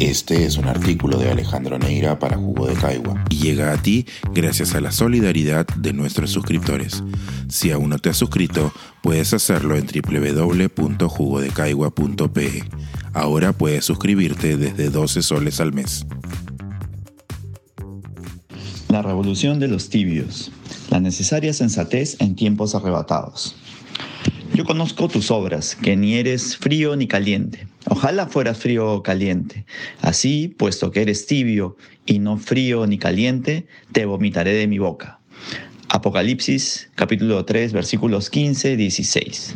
Este es un artículo de Alejandro Neira para Jugo de Caigua y llega a ti gracias a la solidaridad de nuestros suscriptores. Si aún no te has suscrito, puedes hacerlo en www.jugodecaigua.pe. Ahora puedes suscribirte desde 12 soles al mes. La revolución de los tibios. La necesaria sensatez en tiempos arrebatados. Yo conozco tus obras, que ni eres frío ni caliente Ojalá fueras frío o caliente. Así, puesto que eres tibio y no frío ni caliente, te vomitaré de mi boca. Apocalipsis capítulo 3 versículos 15 16.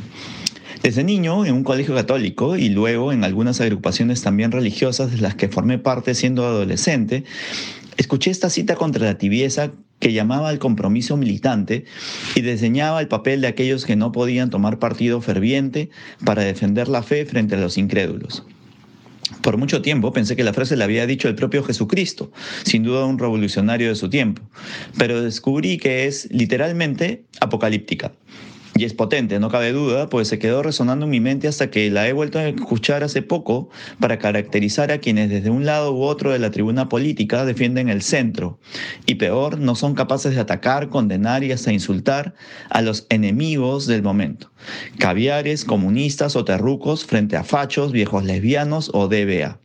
Desde niño, en un colegio católico y luego en algunas agrupaciones también religiosas de las que formé parte siendo adolescente, escuché esta cita contra la tibieza que llamaba al compromiso militante y diseñaba el papel de aquellos que no podían tomar partido ferviente para defender la fe frente a los incrédulos. Por mucho tiempo pensé que la frase la había dicho el propio Jesucristo, sin duda un revolucionario de su tiempo, pero descubrí que es literalmente apocalíptica. Y es potente, no cabe duda, pues se quedó resonando en mi mente hasta que la he vuelto a escuchar hace poco para caracterizar a quienes desde un lado u otro de la tribuna política defienden el centro. Y peor, no son capaces de atacar, condenar y hasta insultar a los enemigos del momento. Caviares, comunistas o terrucos frente a fachos, viejos lesbianos o DBA.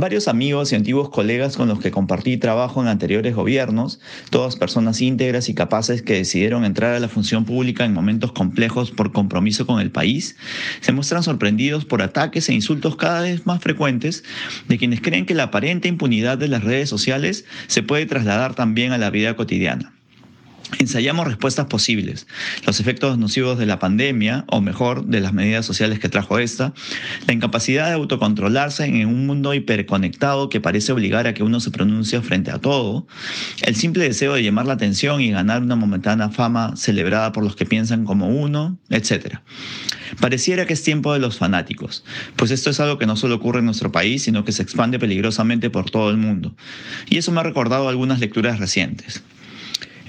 Varios amigos y antiguos colegas con los que compartí trabajo en anteriores gobiernos, todas personas íntegras y capaces que decidieron entrar a la función pública en momentos complejos por compromiso con el país, se muestran sorprendidos por ataques e insultos cada vez más frecuentes de quienes creen que la aparente impunidad de las redes sociales se puede trasladar también a la vida cotidiana. Ensayamos respuestas posibles, los efectos nocivos de la pandemia, o mejor, de las medidas sociales que trajo esta, la incapacidad de autocontrolarse en un mundo hiperconectado que parece obligar a que uno se pronuncie frente a todo, el simple deseo de llamar la atención y ganar una momentánea fama celebrada por los que piensan como uno, etc. Pareciera que es tiempo de los fanáticos, pues esto es algo que no solo ocurre en nuestro país, sino que se expande peligrosamente por todo el mundo. Y eso me ha recordado algunas lecturas recientes.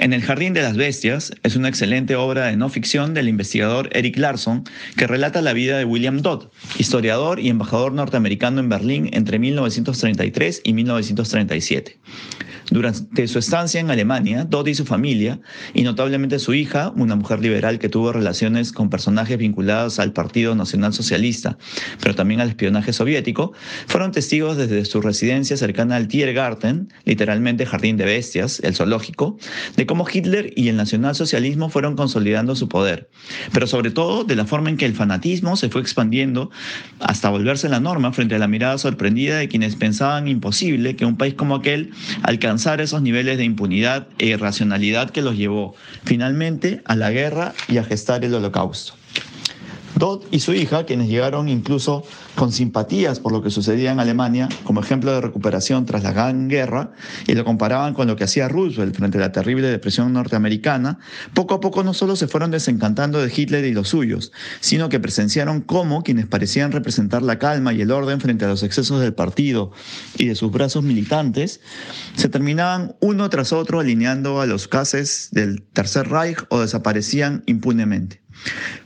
En el Jardín de las Bestias es una excelente obra de no ficción del investigador Eric Larson que relata la vida de William Dodd, historiador y embajador norteamericano en Berlín entre 1933 y 1937. Durante su estancia en Alemania, Dodd y su familia, y notablemente su hija, una mujer liberal que tuvo relaciones con personajes vinculados al Partido Nacional Socialista, pero también al espionaje soviético, fueron testigos desde su residencia cercana al Tiergarten, literalmente Jardín de Bestias, el zoológico, de cómo Hitler y el nacionalsocialismo fueron consolidando su poder, pero sobre todo de la forma en que el fanatismo se fue expandiendo hasta volverse la norma frente a la mirada sorprendida de quienes pensaban imposible que un país como aquel alcanzara esos niveles de impunidad e irracionalidad que los llevó finalmente a la guerra y a gestar el holocausto. Dodd y su hija, quienes llegaron incluso con simpatías por lo que sucedía en Alemania, como ejemplo de recuperación tras la Gran Guerra, y lo comparaban con lo que hacía Roosevelt frente a la terrible depresión norteamericana, poco a poco no solo se fueron desencantando de Hitler y los suyos, sino que presenciaron cómo quienes parecían representar la calma y el orden frente a los excesos del partido y de sus brazos militantes, se terminaban uno tras otro alineando a los cases del Tercer Reich o desaparecían impunemente.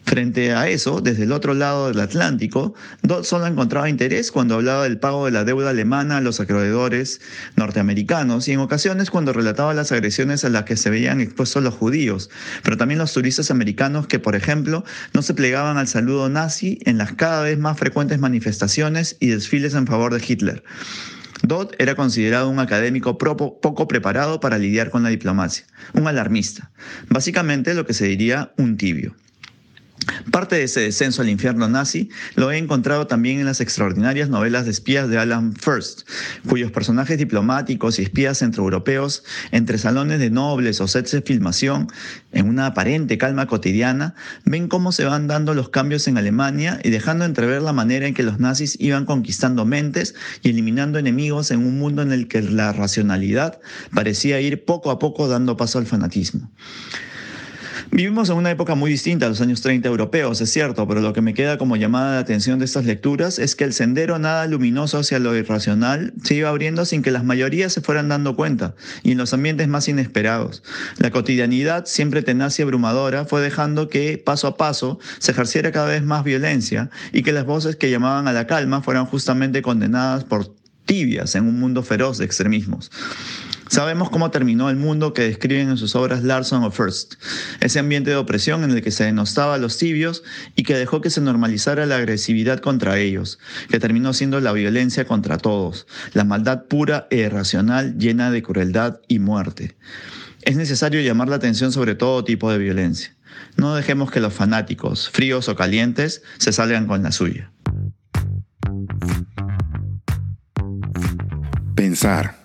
Frente a eso, desde el otro lado del Atlántico, Dodd solo encontraba interés cuando hablaba del pago de la deuda alemana a los acreedores norteamericanos y en ocasiones cuando relataba las agresiones a las que se veían expuestos los judíos, pero también los turistas americanos que, por ejemplo, no se plegaban al saludo nazi en las cada vez más frecuentes manifestaciones y desfiles en favor de Hitler. Dodd era considerado un académico poco preparado para lidiar con la diplomacia, un alarmista, básicamente lo que se diría un tibio. Parte de ese descenso al infierno nazi lo he encontrado también en las extraordinarias novelas de espías de Alan First, cuyos personajes diplomáticos y espías centroeuropeos, entre salones de nobles o sets de filmación, en una aparente calma cotidiana, ven cómo se van dando los cambios en Alemania y dejando entrever la manera en que los nazis iban conquistando mentes y eliminando enemigos en un mundo en el que la racionalidad parecía ir poco a poco dando paso al fanatismo. Vivimos en una época muy distinta a los años 30 europeos, es cierto, pero lo que me queda como llamada de atención de estas lecturas es que el sendero nada luminoso hacia lo irracional se iba abriendo sin que las mayorías se fueran dando cuenta y en los ambientes más inesperados. La cotidianidad, siempre tenaz y abrumadora, fue dejando que paso a paso se ejerciera cada vez más violencia y que las voces que llamaban a la calma fueran justamente condenadas por tibias en un mundo feroz de extremismos. Sabemos cómo terminó el mundo que describen en sus obras Larson o First, ese ambiente de opresión en el que se denostaba a los tibios y que dejó que se normalizara la agresividad contra ellos, que terminó siendo la violencia contra todos, la maldad pura e irracional llena de crueldad y muerte. Es necesario llamar la atención sobre todo tipo de violencia. No dejemos que los fanáticos, fríos o calientes, se salgan con la suya. Pensar,